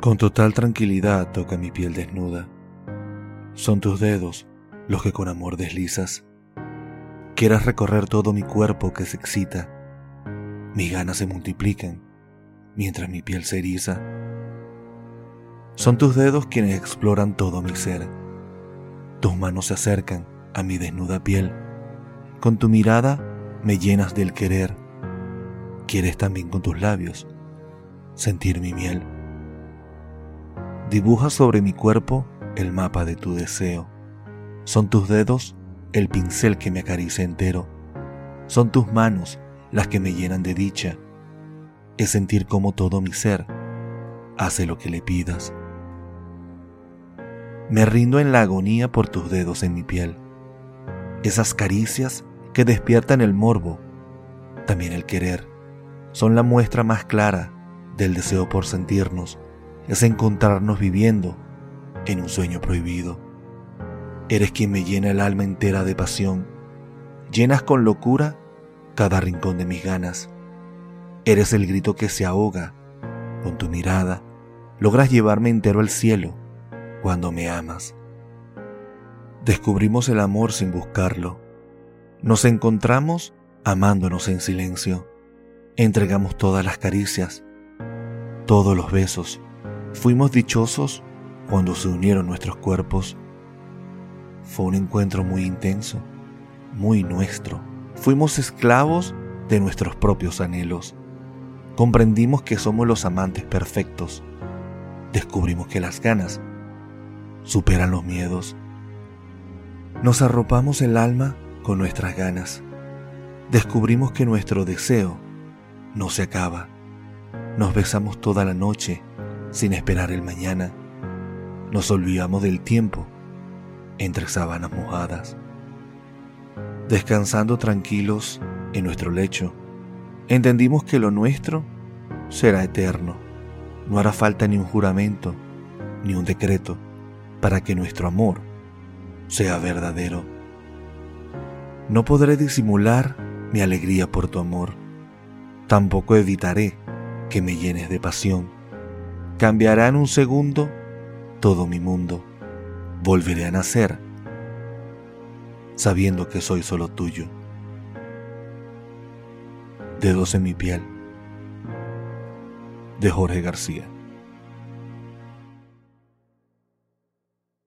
Con total tranquilidad toca mi piel desnuda. Son tus dedos los que con amor deslizas. Quieras recorrer todo mi cuerpo que se excita. Mis ganas se multiplican mientras mi piel se eriza. Son tus dedos quienes exploran todo mi ser. Tus manos se acercan a mi desnuda piel. Con tu mirada me llenas del querer. Quieres también con tus labios sentir mi miel. Dibuja sobre mi cuerpo el mapa de tu deseo. Son tus dedos el pincel que me acaricia entero. Son tus manos las que me llenan de dicha. Es sentir como todo mi ser hace lo que le pidas. Me rindo en la agonía por tus dedos en mi piel. Esas caricias que despiertan el morbo, también el querer, son la muestra más clara del deseo por sentirnos es encontrarnos viviendo en un sueño prohibido. Eres quien me llena el alma entera de pasión, llenas con locura cada rincón de mis ganas. Eres el grito que se ahoga con tu mirada, logras llevarme entero al cielo cuando me amas. Descubrimos el amor sin buscarlo. Nos encontramos amándonos en silencio. Entregamos todas las caricias, todos los besos Fuimos dichosos cuando se unieron nuestros cuerpos. Fue un encuentro muy intenso, muy nuestro. Fuimos esclavos de nuestros propios anhelos. Comprendimos que somos los amantes perfectos. Descubrimos que las ganas superan los miedos. Nos arropamos el alma con nuestras ganas. Descubrimos que nuestro deseo no se acaba. Nos besamos toda la noche sin esperar el mañana, nos olvidamos del tiempo entre sábanas mojadas. Descansando tranquilos en nuestro lecho, entendimos que lo nuestro será eterno. No hará falta ni un juramento, ni un decreto, para que nuestro amor sea verdadero. No podré disimular mi alegría por tu amor, tampoco evitaré que me llenes de pasión Cambiará en un segundo todo mi mundo. Volveré a nacer sabiendo que soy solo tuyo. Dedos en mi piel de Jorge García.